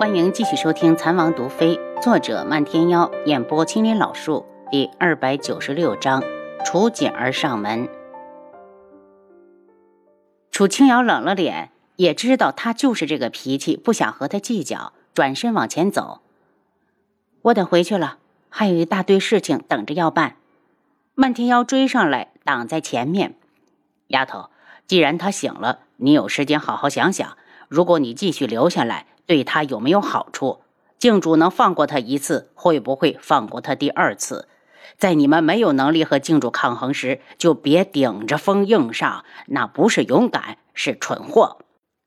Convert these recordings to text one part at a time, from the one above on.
欢迎继续收听《残王毒妃》，作者漫天妖，演播青林老树，第二百九十六章：楚锦儿上门。楚清瑶冷了脸，也知道他就是这个脾气，不想和他计较，转身往前走。我得回去了，还有一大堆事情等着要办。漫天妖追上来，挡在前面。丫头，既然他醒了，你有时间好好想想。如果你继续留下来，对他有没有好处？静主能放过他一次，会不会放过他第二次？在你们没有能力和静主抗衡时，就别顶着风硬上，那不是勇敢，是蠢货。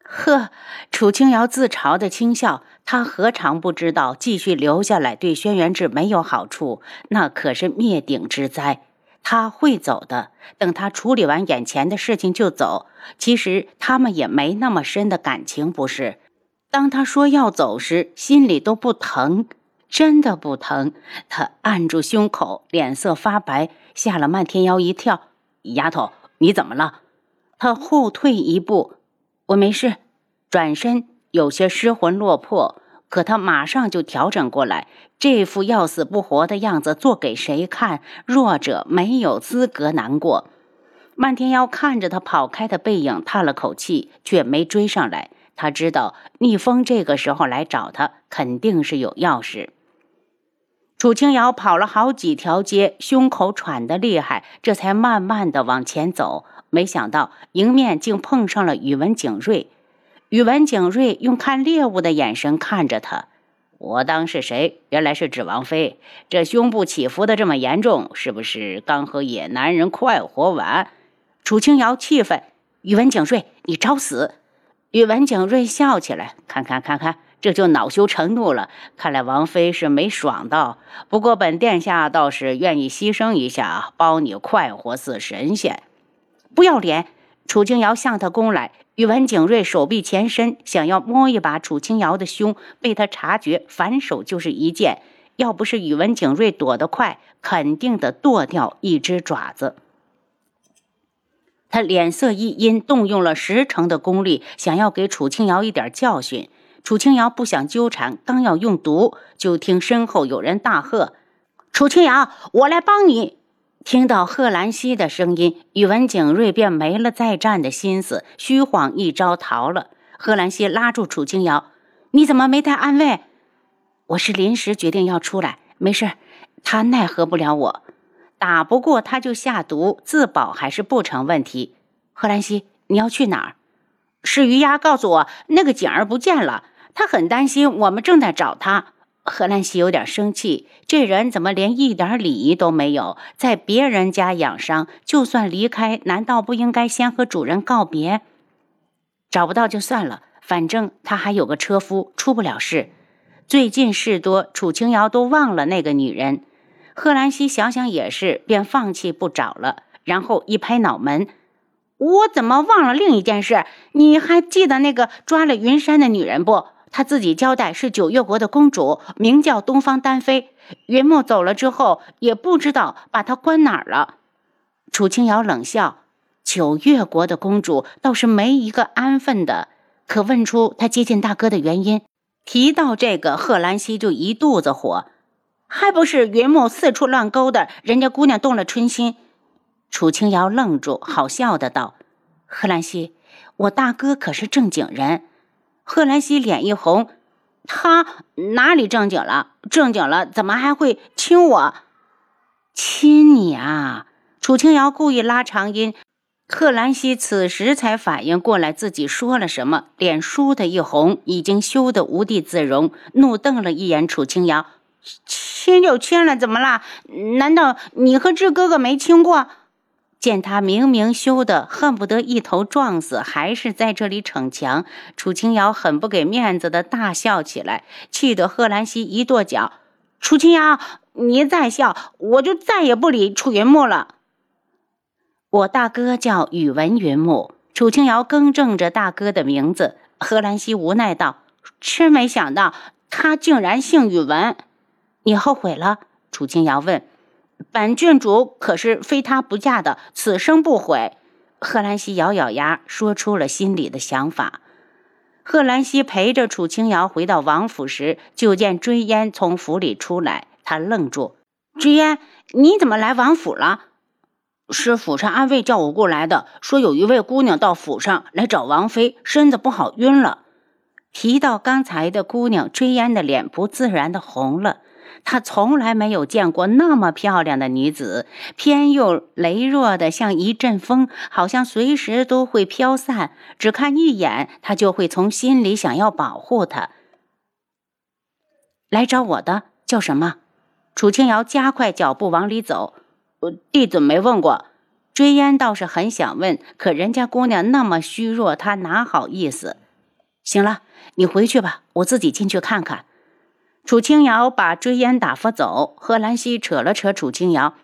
呵，楚清瑶自嘲的轻笑。他何尝不知道，继续留下来对轩辕志没有好处，那可是灭顶之灾。他会走的，等他处理完眼前的事情就走。其实他们也没那么深的感情，不是？当他说要走时，心里都不疼，真的不疼。他按住胸口，脸色发白，吓了漫天妖一跳。丫头，你怎么了？他后退一步，我没事。转身，有些失魂落魄。可他马上就调整过来，这副要死不活的样子做给谁看？弱者没有资格难过。漫天妖看着他跑开的背影，叹了口气，却没追上来。他知道逆风这个时候来找他，肯定是有要事。楚清瑶跑了好几条街，胸口喘得厉害，这才慢慢的往前走。没想到迎面竟碰上了宇文景睿。宇文景睿用看猎物的眼神看着他，我当是谁？原来是指王妃。这胸部起伏的这么严重，是不是刚和野男人快活完？楚清瑶气愤：“宇文景睿，你找死！”宇文景睿笑起来：“看看看看，这就恼羞成怒了。看来王妃是没爽到。不过本殿下倒是愿意牺牲一下，包你快活似神仙。”不要脸！楚清瑶向他攻来。宇文景睿手臂前伸，想要摸一把楚清瑶的胸，被他察觉，反手就是一剑。要不是宇文景睿躲得快，肯定得剁掉一只爪子。他脸色一阴，动用了十成的功力，想要给楚清瑶一点教训。楚清瑶不想纠缠，刚要用毒，就听身后有人大喝：“楚清瑶，我来帮你！”听到贺兰溪的声音，宇文景睿便没了再战的心思，虚晃一招逃了。贺兰溪拉住楚清瑶：“你怎么没带安慰？”“我是临时决定要出来，没事。他奈何不了我，打不过他就下毒，自保还是不成问题。”“贺兰溪，你要去哪儿？”“是于丫告诉我，那个景儿不见了，他很担心，我们正在找他。”贺兰西有点生气，这人怎么连一点礼仪都没有？在别人家养伤，就算离开，难道不应该先和主人告别？找不到就算了，反正他还有个车夫，出不了事。最近事多，楚清瑶都忘了那个女人。贺兰西想想也是，便放弃不找了，然后一拍脑门：“我怎么忘了另一件事？你还记得那个抓了云山的女人不？”她自己交代是九月国的公主，名叫东方丹妃。云墨走了之后，也不知道把她关哪儿了。楚清瑶冷笑：“九月国的公主倒是没一个安分的。”可问出她接近大哥的原因，提到这个，贺兰溪就一肚子火，还不是云木四处乱勾搭，人家姑娘动了春心。楚清瑶愣住，好笑的道：“贺兰溪，我大哥可是正经人。”贺兰西脸一红，他哪里正经了？正经了，怎么还会亲我？亲你啊！楚清瑶故意拉长音，贺兰西此时才反应过来自己说了什么，脸倏的一红，已经羞得无地自容，怒瞪了一眼楚清瑶：“亲就亲了，怎么啦？难道你和志哥哥没亲过？”见他明明羞得恨不得一头撞死，还是在这里逞强，楚清瑶很不给面子的大笑起来，气得贺兰溪一跺脚：“楚清瑶，你再笑，我就再也不理楚云木了。”我大哥叫宇文云木，楚清瑶更正着大哥的名字。贺兰溪无奈道：“真没想到，他竟然姓宇文，你后悔了？”楚清瑶问。本郡主可是非他不嫁的，此生不悔。贺兰溪咬咬牙，说出了心里的想法。贺兰溪陪着楚清瑶回到王府时，就见追烟从府里出来，他愣住：“追烟，你怎么来王府了？”是府上安卫叫我过来的，说有一位姑娘到府上来找王妃，身子不好，晕了。提到刚才的姑娘，追烟的脸不自然的红了。他从来没有见过那么漂亮的女子，偏又羸弱的像一阵风，好像随时都会飘散。只看一眼，他就会从心里想要保护她。来找我的叫什么？楚清瑶加快脚步往里走。呃弟子没问过。追烟倒是很想问，可人家姑娘那么虚弱，他哪好意思？行了，你回去吧，我自己进去看看。楚清瑶把追烟打发走，贺兰溪扯了扯楚清瑶：“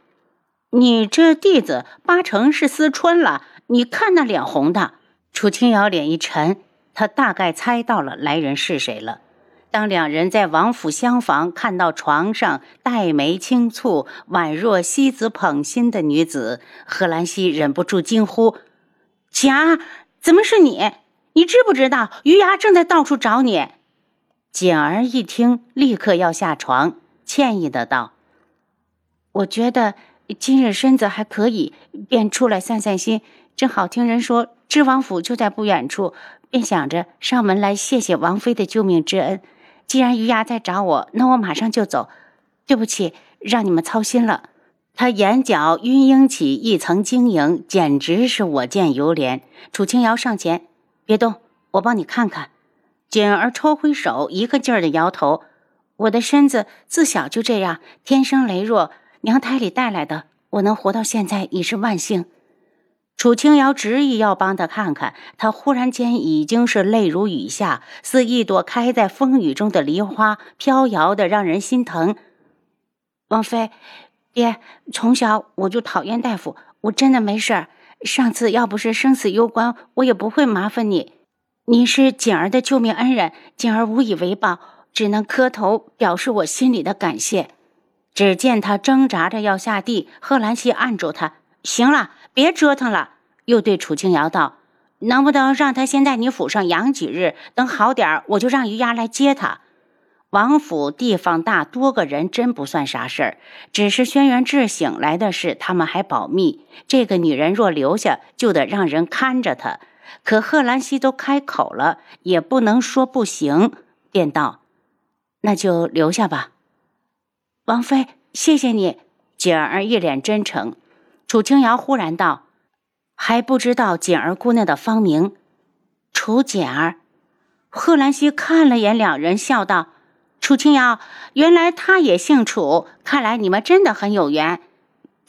你这弟子八成是思春了，你看那脸红的。”楚清瑶脸一沉，他大概猜到了来人是谁了。当两人在王府厢房看到床上黛眉轻蹙、宛若西子捧心的女子，贺兰溪忍不住惊呼：“简儿，怎么是你？你知不知道余牙正在到处找你？”锦儿一听，立刻要下床，歉意的道：“我觉得今日身子还可以，便出来散散心。正好听人说知王府就在不远处，便想着上门来谢谢王妃的救命之恩。既然余牙在找我，那我马上就走。对不起，让你们操心了。”他眼角晕映起一层晶莹，简直是我见犹怜。楚清瑶上前：“别动，我帮你看看。”简儿抽回手，一个劲儿的摇头。我的身子自小就这样，天生羸弱，娘胎里带来的。我能活到现在已是万幸。楚清瑶执意要帮他看看，他忽然间已经是泪如雨下，似一朵开在风雨中的梨花，飘摇的让人心疼。王妃，爹，从小我就讨厌大夫，我真的没事儿。上次要不是生死攸关，我也不会麻烦你。你是锦儿的救命恩人，锦儿无以为报，只能磕头表示我心里的感谢。只见他挣扎着要下地，贺兰溪按住他：“行了，别折腾了。”又对楚清瑶道：“能不能让他先在你府上养几日，等好点儿，我就让于丫来接他。王府地方大，多个人真不算啥事儿。只是轩辕志醒来的事，他们还保密。这个女人若留下，就得让人看着她。”可贺兰溪都开口了，也不能说不行，便道：“那就留下吧。”王妃，谢谢你。锦儿一脸真诚。楚清瑶忽然道：“还不知道锦儿姑娘的芳名？”楚锦儿。贺兰溪看了眼两人，笑道：“楚清瑶，原来她也姓楚，看来你们真的很有缘。”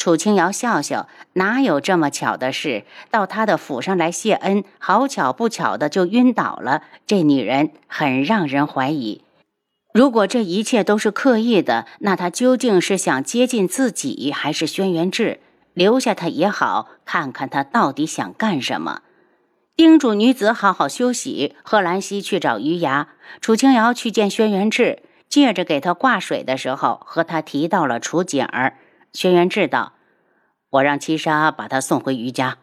楚清瑶笑笑，哪有这么巧的事？到他的府上来谢恩，好巧不巧的就晕倒了。这女人很让人怀疑。如果这一切都是刻意的，那她究竟是想接近自己，还是轩辕志？留下她也好，看看她到底想干什么。叮嘱女子好好休息。贺兰溪去找余牙，楚清瑶去见轩辕志，借着给他挂水的时候，和他提到了楚锦儿。轩辕志道：“我让七杀把他送回余家，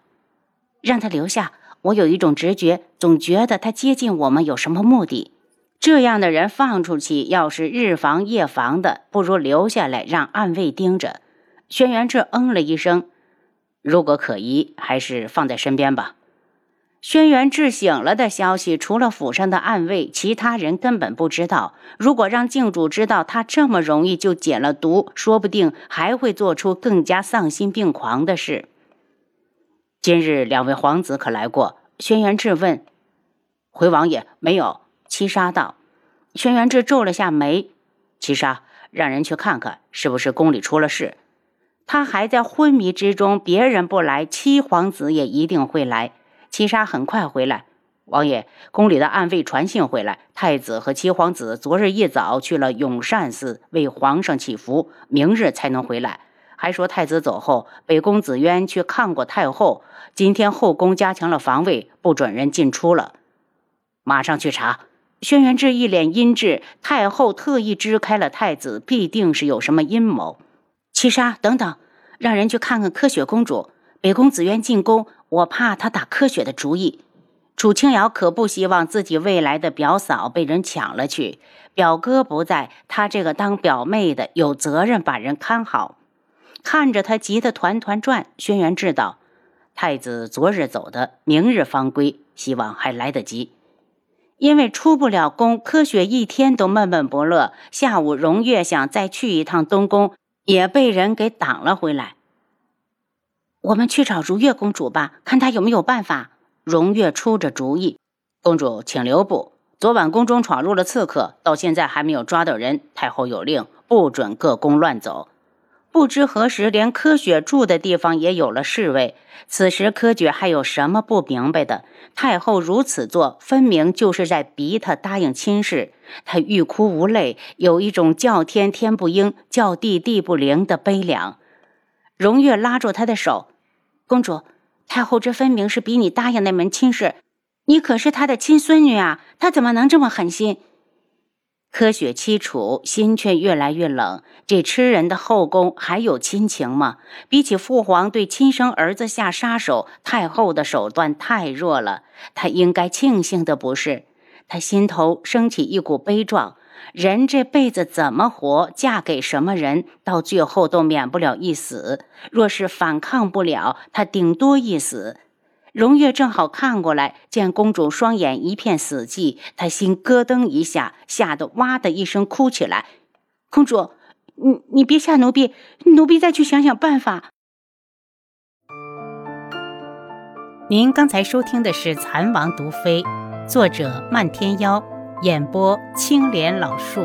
让他留下。我有一种直觉，总觉得他接近我们有什么目的。这样的人放出去，要是日防夜防的，不如留下来让暗卫盯着。”轩辕志嗯了一声：“如果可疑，还是放在身边吧。”轩辕志醒了的消息，除了府上的暗卫，其他人根本不知道。如果让靖主知道他这么容易就解了毒，说不定还会做出更加丧心病狂的事。今日两位皇子可来过？轩辕志问。回王爷，没有。七杀道。轩辕志皱了下眉。七杀，让人去看看，是不是宫里出了事？他还在昏迷之中，别人不来，七皇子也一定会来。七杀很快回来，王爷，宫里的暗卫传信回来，太子和七皇子昨日一早去了永善寺为皇上祈福，明日才能回来。还说太子走后，北宫子渊去看过太后，今天后宫加强了防卫，不准人进出了。马上去查。轩辕志一脸阴鸷，太后特意支开了太子，必定是有什么阴谋。七杀，等等，让人去看看柯雪公主。北宫子渊进宫。我怕他打柯雪的主意，楚清瑶可不希望自己未来的表嫂被人抢了去。表哥不在，她这个当表妹的有责任把人看好。看着他急得团团转，轩辕知道，太子昨日走的，明日方归，希望还来得及。因为出不了宫，柯雪一天都闷闷不乐。下午，荣月想再去一趟东宫，也被人给挡了回来。我们去找如月公主吧，看她有没有办法。荣月出着主意：“公主，请留步。昨晚宫中闯入了刺客，到现在还没有抓到人。太后有令，不准各宫乱走。”不知何时，连柯雪住的地方也有了侍卫。此时，柯雪还有什么不明白的？太后如此做，分明就是在逼他答应亲事。他欲哭无泪，有一种叫天天不应，叫地地不灵的悲凉。荣月拉住他的手：“公主，太后这分明是逼你答应那门亲事。你可是她的亲孙女啊，她怎么能这么狠心？”柯雪凄楚，心却越来越冷。这吃人的后宫还有亲情吗？比起父皇对亲生儿子下杀手，太后的手段太弱了。她应该庆幸的不是？她心头升起一股悲壮。人这辈子怎么活，嫁给什么人，到最后都免不了一死。若是反抗不了，他顶多一死。荣月正好看过来，见公主双眼一片死寂，她心咯噔一下，吓得哇的一声哭起来。公主，你你别吓奴婢，奴婢再去想想办法。您刚才收听的是《蚕王毒妃》，作者漫天妖，演播青莲老树。